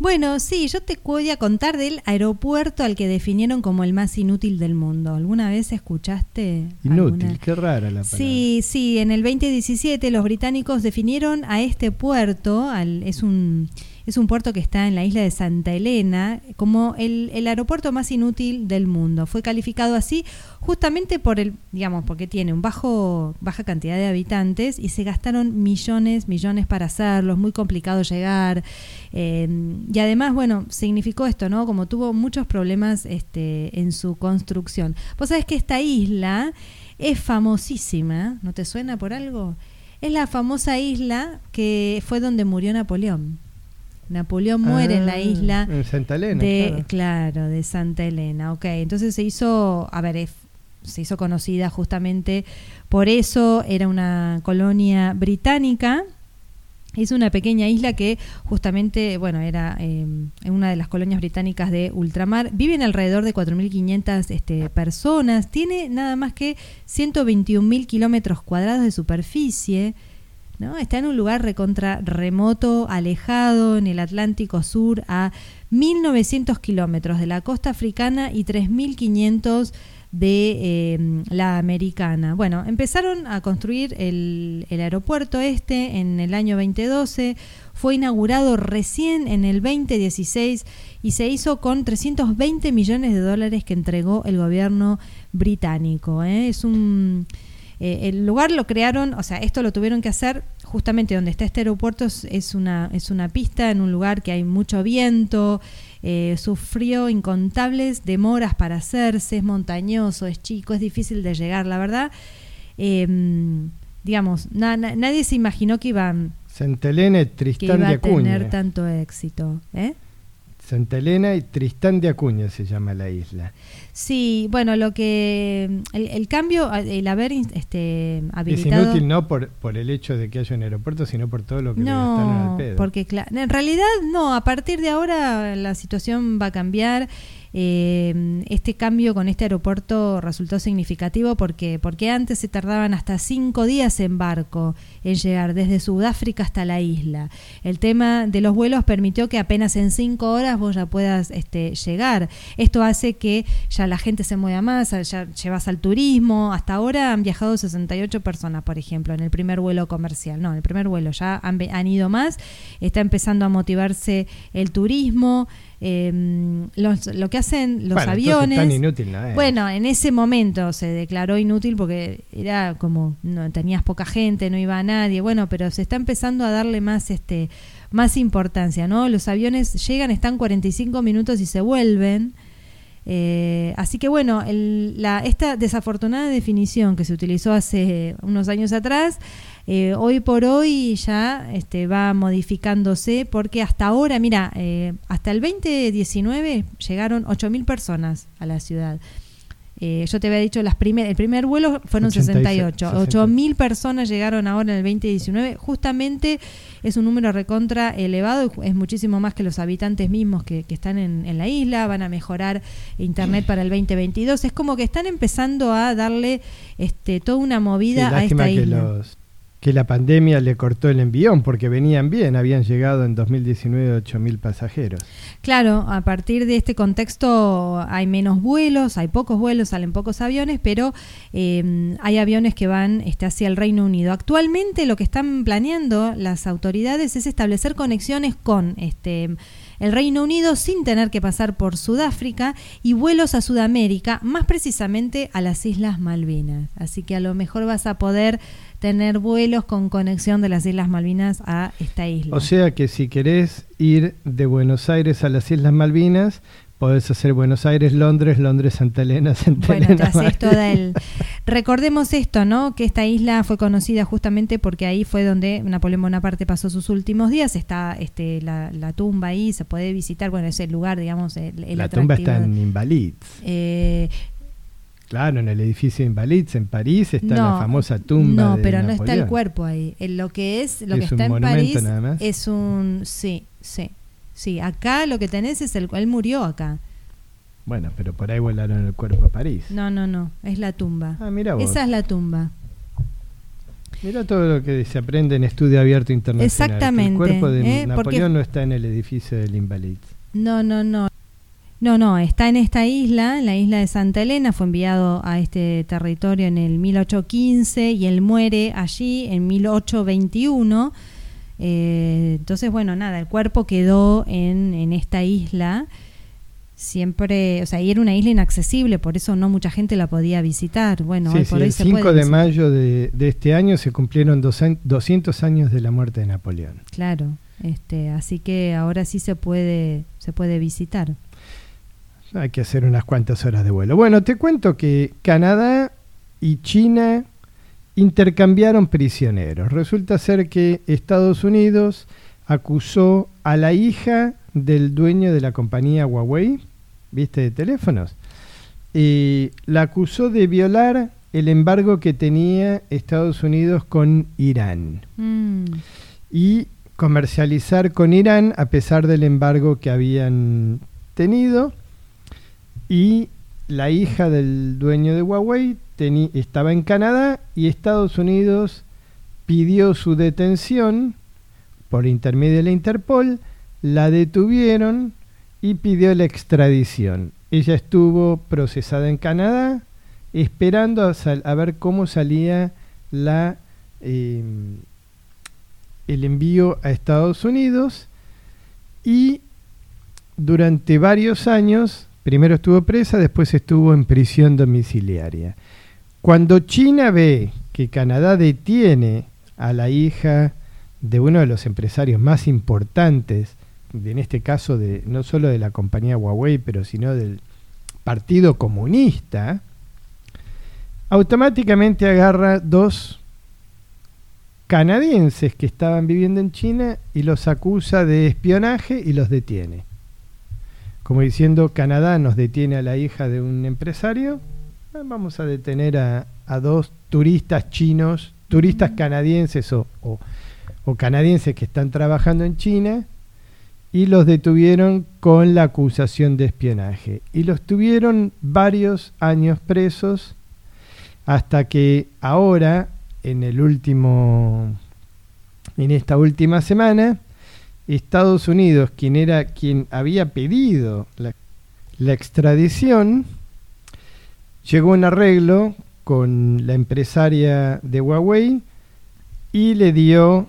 Bueno, sí, yo te voy a contar del aeropuerto al que definieron como el más inútil del mundo. ¿Alguna vez escuchaste? inútil, alguna- qué rara la palabra. Sí, sí, en el 2017 los británicos definieron a este puerto, al- es, un, es un puerto que está en la isla de Santa Elena, como el, aeropuerto más inútil del mundo. Fue calificado así justamente por el, digamos, porque tiene un bajo, baja cantidad de habitantes y se gastaron millones, millones para hacerlo, es muy complicado llegar. eh, y además, bueno, significó esto, ¿no? Como tuvo muchos problemas este, en su construcción. Vos sabés que esta isla es famosísima, ¿no te suena por algo? Es la famosa isla que fue donde murió Napoleón. Napoleón muere en la Ah, isla En Santa Elena. de, claro. claro. de Santa Elena, ok. Entonces se hizo, a ver, se hizo conocida justamente por eso, era una colonia británica. Es una pequeña isla que justamente, bueno, era eh, una de las colonias británicas de ultramar. Viven alrededor de 4.500 este, personas. Tiene nada más que 121.000 kilómetros cuadrados de superficie. ¿No? Está en un lugar recontra remoto, alejado, en el Atlántico Sur, a 1.900 kilómetros de la costa africana y 3.500 de eh, la americana. Bueno, empezaron a construir el, el aeropuerto este en el año 2012, fue inaugurado recién en el 2016 y se hizo con 320 millones de dólares que entregó el gobierno británico. ¿eh? Es un... Eh, el lugar lo crearon, o sea, esto lo tuvieron que hacer justamente donde está este aeropuerto, es, es una, es una pista en un lugar que hay mucho viento, eh, sufrió incontables demoras para hacerse, es montañoso, es chico, es difícil de llegar, la verdad. eh, digamos, na- na- nadie se imaginó que iban Elena y que Tristán iba a tener tanto éxito. ¿eh? Santa Elena y Tristán de Acuña se llama la isla. Sí, bueno, lo que el, el cambio, el haber este, Es habilitado inútil no por, por el hecho de que haya un aeropuerto, sino por todo lo que le gastaron al No, pedo. porque en realidad no, a partir de ahora la situación va a cambiar. eh, este cambio con este aeropuerto resultó significativo porque, porque antes se tardaban hasta cinco días en barco en llegar desde Sudáfrica hasta la isla. El tema de los vuelos permitió que apenas en cinco horas vos ya puedas este, llegar. Esto hace que ya la gente se mueva más, ya llevas al turismo. Hasta ahora han viajado 68 personas, por ejemplo, en el primer vuelo comercial. No, en el primer vuelo ya han, han ido más. Está empezando a motivarse el turismo. Eh, los, lo que hacen los Bueno, aviones. tan inútil no. Bueno, en ese momento se declaró inútil porque era como no tenías poca gente, no iba nadie. Bueno, pero se está empezando a darle más este más importancia, ¿no? Los aviones llegan, están 45 minutos y se vuelven. Eh, así que bueno, esta desafortunada definición que se utilizó hace unos años atrás, eh, hoy por hoy ya este, va modificándose porque hasta ahora, mira, eh, hasta el 2019 llegaron 8.000 personas a la ciudad. Eh, yo te había dicho, las primer, el primer vuelo fueron 86, 68. 8.000 personas llegaron ahora en el 2019. Justamente es un número recontra elevado, es muchísimo más que los habitantes mismos que, que están en, en la isla. Van a mejorar Internet para el 2022. Es como que están empezando a darle este, toda una Sí, movida a esta que, isla. los, que la pandemia le cortó el envión, porque venían bien, habían llegado en 2019 8.000 pasajeros. Claro, a partir de este contexto hay menos vuelos, hay pocos vuelos, salen pocos aviones, pero eh, hay aviones que van este, hacia el Reino Unido. Actualmente lo que están planeando las autoridades es establecer conexiones con este, el Reino Unido sin tener que pasar por Sudáfrica y vuelos a Sudamérica, más precisamente a las Islas Malvinas. Así que a lo mejor vas a poder tener vuelos con conexión de las Islas Malvinas a esta isla. O sea que si querés ir de Buenos Aires a las Islas Malvinas, podés hacer Buenos Aires, Londres, Londres, Santa Elena, <laughs> Santa Bueno, Elena. toda el... Recordemos esto, ¿no? Que esta isla fue conocida justamente porque ahí fue donde Napoleón Bonaparte pasó sus últimos días. Está este, la, la tumba ahí, se puede visitar. Bueno, es el lugar, digamos, el, el La tumba está en Invalids. Eh, Claro, en el edificio Invalids, en París, está la famosa tumba No, de pero no está el cuerpo ahí. En lo que es, lo Es que está en París nada más. es un... Sí, sí. Sí, acá lo que tenés es el... Él murió acá. Bueno, pero por ahí volaron el cuerpo a París. No, no, no. Es la tumba. Ah, mira vos. Esa es la tumba. Mira todo lo que se aprende en estudio abierto internacional. Exactamente, El cuerpo de ¿eh? Napoleón no está en el edificio del Invalids. No, no, no. No, no, está en esta isla, en la isla de Santa Elena, fue enviado a este territorio en el 1815 y él muere allí en 1821. Eh, entonces, bueno, nada, el cuerpo quedó en, en esta isla. Siempre, o sea, y era una isla inaccesible, por eso no mucha gente la podía visitar. Bueno, sí, hoy sí, por hoy el se 5 puede de mayo de, de este año se cumplieron doce- 200 años de la muerte de Napoleón. Claro, este, así que ahora sí se puede, se puede visitar. Hay que hacer unas cuantas horas de vuelo. Bueno, te cuento que Canadá y China intercambiaron prisioneros. Resulta ser que Estados Unidos acusó a la hija del dueño de la compañía Huawei, ¿viste? De teléfonos. Y la acusó de violar el embargo que tenía Estados Unidos con Irán Mm, y comercializar con Irán a pesar del embargo que habían tenido. Y la hija del dueño de Huawei estaba en Canadá y Estados Unidos pidió su detención por intermedio de la Interpol, la detuvieron y pidió la extradición. Ella estuvo procesada en Canadá esperando a, ver cómo salía la eh, el envío a Estados Unidos y durante varios años, primero estuvo presa, después estuvo en prisión domiciliaria. Cuando China ve que Canadá detiene a la hija de uno de los empresarios más importantes, en este caso de no solo de la compañía Huawei, pero sino del Partido Comunista, automáticamente agarra dos canadienses que estaban viviendo en China y los acusa de espionaje y los detiene. Como diciendo, Canadá nos detiene a la hija de un empresario, eh, vamos a detener a, dos turistas chinos, turistas canadienses o, o- o canadienses que están trabajando en China y los detuvieron con la acusación de espionaje. Y los tuvieron varios años presos hasta que ahora, en el último, en esta última semana, Estados Unidos, quien era quien había pedido la, extradición, llegó a un arreglo con la empresaria de Huawei y le dio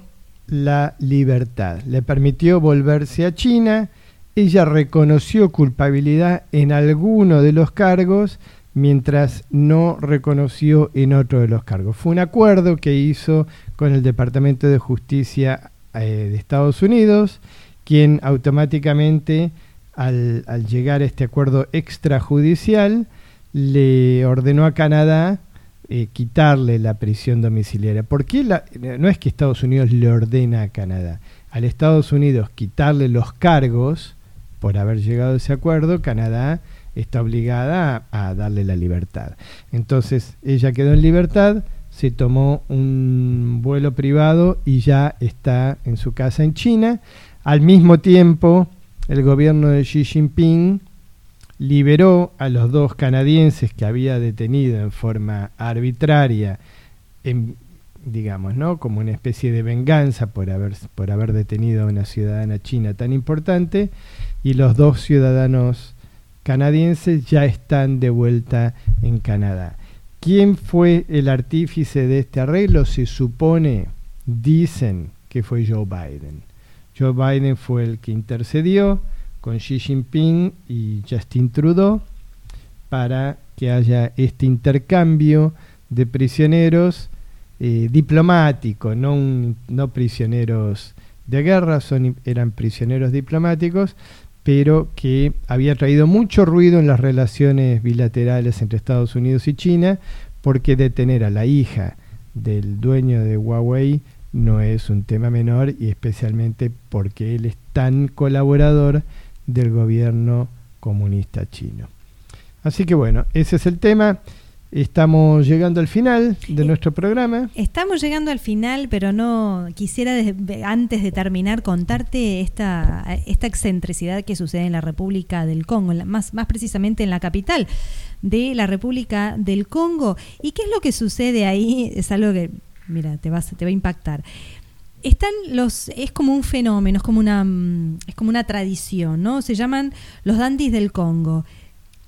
la libertad. Le permitió volverse a China. Ella reconoció culpabilidad en alguno de los cargos, mientras no reconoció en otro de los cargos. Fue un acuerdo que hizo con el Departamento de Justicia eh, de Estados Unidos, quien automáticamente, al, al llegar a este acuerdo extrajudicial, le ordenó a Canadá eh, quitarle la prisión domiciliaria. ¿Por qué la, no es que Estados Unidos le ordena a Canadá? Al Estados Unidos quitarle los cargos por haber llegado a ese acuerdo, Canadá está obligada a, a darle la libertad. Entonces ella quedó en libertad, se tomó un vuelo privado y ya está en su casa en China. Al mismo tiempo, el gobierno de Xi Jinping liberó a los dos canadienses que había detenido en forma arbitraria, digamos, ¿no? como una especie de venganza por haber, por haber detenido a una ciudadana china tan importante, y los dos ciudadanos canadienses ya están de vuelta en Canadá. ¿Quién fue el artífice de este arreglo? Se supone, dicen que fue Joe Biden. Joe Biden fue el que intercedió, con Xi Jinping y Justin Trudeau para que haya este intercambio de prisioneros eh, diplomáticos, no, prisioneros de guerra, eran prisioneros diplomáticos, pero que había traído mucho ruido en las relaciones bilaterales entre Estados Unidos y China, porque detener a la hija del dueño de Huawei no es un tema menor y especialmente porque él es tan colaborador del gobierno comunista chino. Así que bueno, ese es el tema. Estamos llegando al final de nuestro programa. Estamos llegando al final, pero no quisiera antes de terminar contarte esta, esta excentricidad que sucede en la República del Congo, más, más precisamente en la capital de la República del Congo. ¿Y qué es lo que sucede ahí? Es algo que, mira, te, vas, te va a impactar están los es como un fenómeno es como una mm, es como una tradición no se llaman los dandis del Congo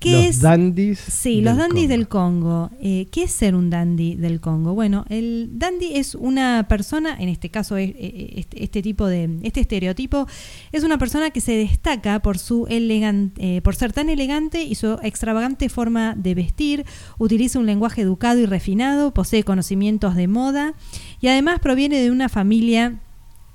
¿Qué los dandis sí los dandis del Congo. Eh, qué es ser un dandy del Congo bueno el dandy es una persona en este caso eh, eh, este, este, tipo de este estereotipo es una persona que se destaca por su elegante por ser tan elegante y su extravagante forma de vestir utiliza un lenguaje educado y refinado posee conocimientos de moda y además proviene de una familia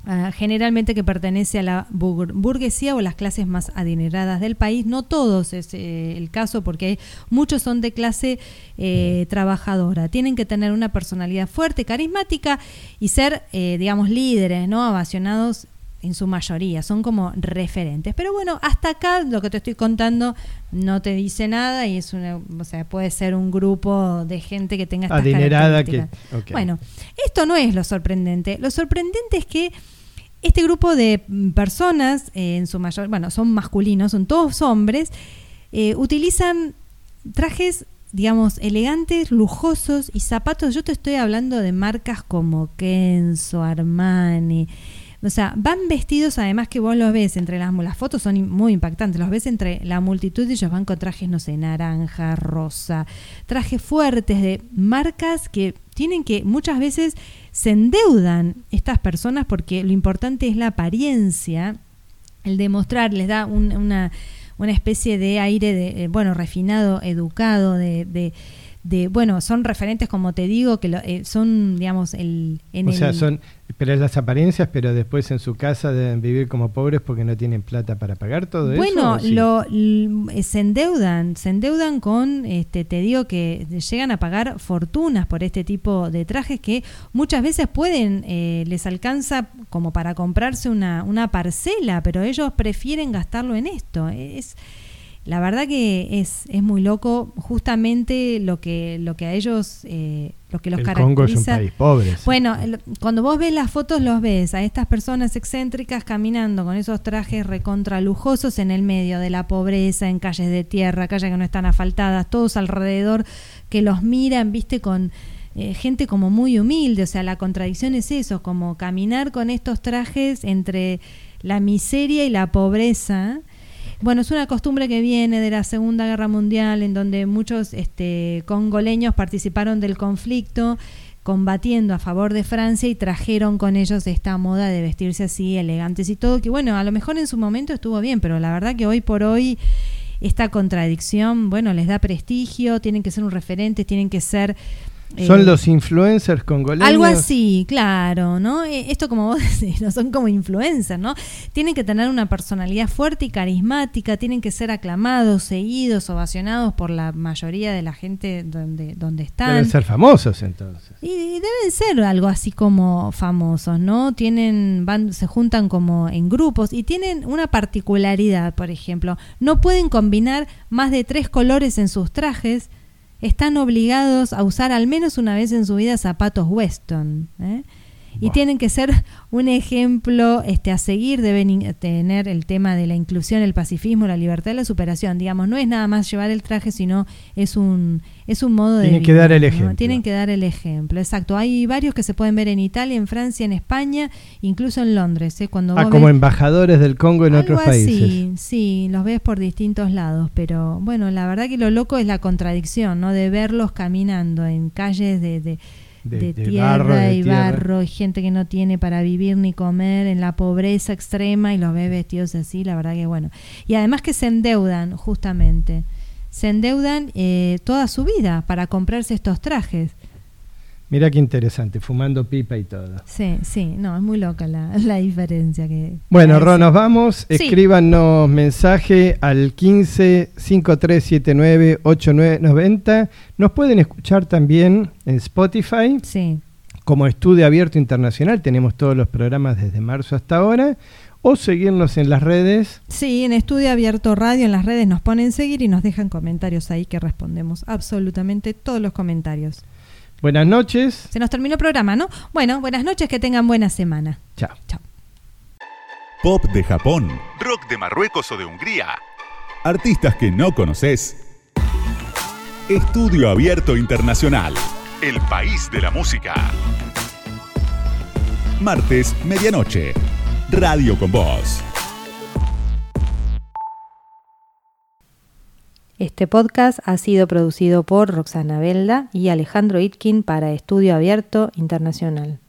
ah, generalmente que pertenece a la burguesía o las clases más adineradas del país. No todos es eh, el caso porque muchos son de clase eh, trabajadora. Tienen que tener una personalidad fuerte, carismática y ser, eh, digamos, líderes, ¿no? Apasionados en su mayoría, son como referentes. Pero bueno, hasta acá lo que te estoy contando no te dice nada y es una, o sea, puede ser un grupo de gente que tenga estas adinerada que Bueno, esto no es lo sorprendente. Lo sorprendente es que este grupo de personas, eh, en su mayor, bueno, son masculinos, son todos hombres, eh, utilizan trajes digamos, elegantes, lujosos y zapatos. Yo te estoy hablando de marcas como Kenzo, Armani, o sea, van vestidos, además que vos los ves entre las, las fotos son muy impactantes, los ves entre la multitud y ellos van con trajes, no sé, naranja, rosa, trajes fuertes de marcas que tienen que muchas veces se endeudan estas personas porque lo importante es la apariencia, el demostrar, les da una, una especie de aire de, eh, bueno, refinado, educado, de, de de bueno son referentes como te digo que eh, son digamos el en o sea son pero es las apariencias, pero después en su casa deben vivir como pobres porque no tienen plata para pagar todo eso. Bueno, lo, se endeudan, se endeudan con, este, te digo que llegan a pagar fortunas por este tipo de trajes que muchas veces pueden, eh, les alcanza como para comprarse una, una parcela, pero ellos prefieren gastarlo en esto. Es la verdad que es, es muy loco justamente lo que, lo que a ellos eh, lo que los el caracteriza. Congo es un país pobre. Bueno, el- cuando vos ves las fotos, los ves a estas personas excéntricas caminando con esos trajes recontra lujosos en el medio de la pobreza, en calles de tierra, calles que no están asfaltadas, todos alrededor que los miran, viste, con eh, gente como muy humilde. O sea, la contradicción es eso, como caminar con estos trajes entre la miseria y la pobreza. Bueno, es una costumbre que viene de la Segunda Guerra Mundial, en donde muchos este, congoleños participaron del conflicto combatiendo a favor de Francia y trajeron con ellos esta moda de vestirse así, elegantes y todo, que bueno, a lo mejor en su momento estuvo bien, pero la verdad que hoy por hoy esta contradicción, bueno, les da prestigio, tienen que ser un referente, tienen que ser... eh, Son los influencers congoleños. algo así, claro, ¿no? Eh, Esto como vos <laughs> decís, no son como influencers, ¿no? Tienen que tener una personalidad fuerte y carismática, tienen que ser aclamados, seguidos, ovacionados por la mayoría de la gente donde, donde están. Deben ser famosos entonces. Y, y deben ser algo así como famosos, ¿no? Tienen, van, se juntan como en grupos y tienen una particularidad, por ejemplo, no pueden combinar más de tres colores en sus trajes, están obligados a usar al menos una vez en su vida zapatos Weston, ¿eh? Y tienen que ser un ejemplo este, a seguir, deben tener el tema de la inclusión, el pacifismo, la libertad y la superación. Digamos, no es nada más llevar el traje, sino es un, es un modo de Tienen que dar el ¿no? ejemplo. Tienen que dar el ejemplo, exacto. Hay varios que se pueden ver en Italia, en Francia, en España, incluso en Londres. ¿eh? Cuando Ah, como ves- embajadores del Congo en algo otros países. así, sí, los ves por distintos lados, pero bueno, la verdad que lo loco es la contradicción, ¿no? De verlos caminando en calles de, de, De- de de tierra barro, y tierra. barro, y gente que no tiene para vivir ni comer, en la pobreza extrema y los ves vestidos así, la verdad que bueno. Y además que se endeudan, justamente, se endeudan eh, toda su vida para comprarse estos trajes. Mira qué interesante, fumando pipa y todo. Sí, sí, no, es muy loca la, <laughs> la diferencia que... Bueno, hay. Ro, nos vamos. Sí. Escríbanos mensaje al 15 5379 8990. Nos pueden escuchar también en Spotify Sí, como Estudio Abierto Internacional. Tenemos todos los programas desde marzo hasta ahora. O seguirnos en las redes. Sí, en Estudio Abierto Radio en las redes nos ponen seguir y nos dejan comentarios ahí que respondemos absolutamente todos los comentarios. Buenas noches. Se nos terminó el programa, ¿no? Bueno, buenas noches, que tengan buena semana. Chao. Chao. Pop de Japón, rock de Marruecos o de Hungría. Artistas que no conoces. Estudio Abierto Internacional. El país de la música. Martes, medianoche. Radio con Voz. Este podcast ha sido producido por Roxana Belda y Alejandro Itkin para Estudio Abierto Internacional.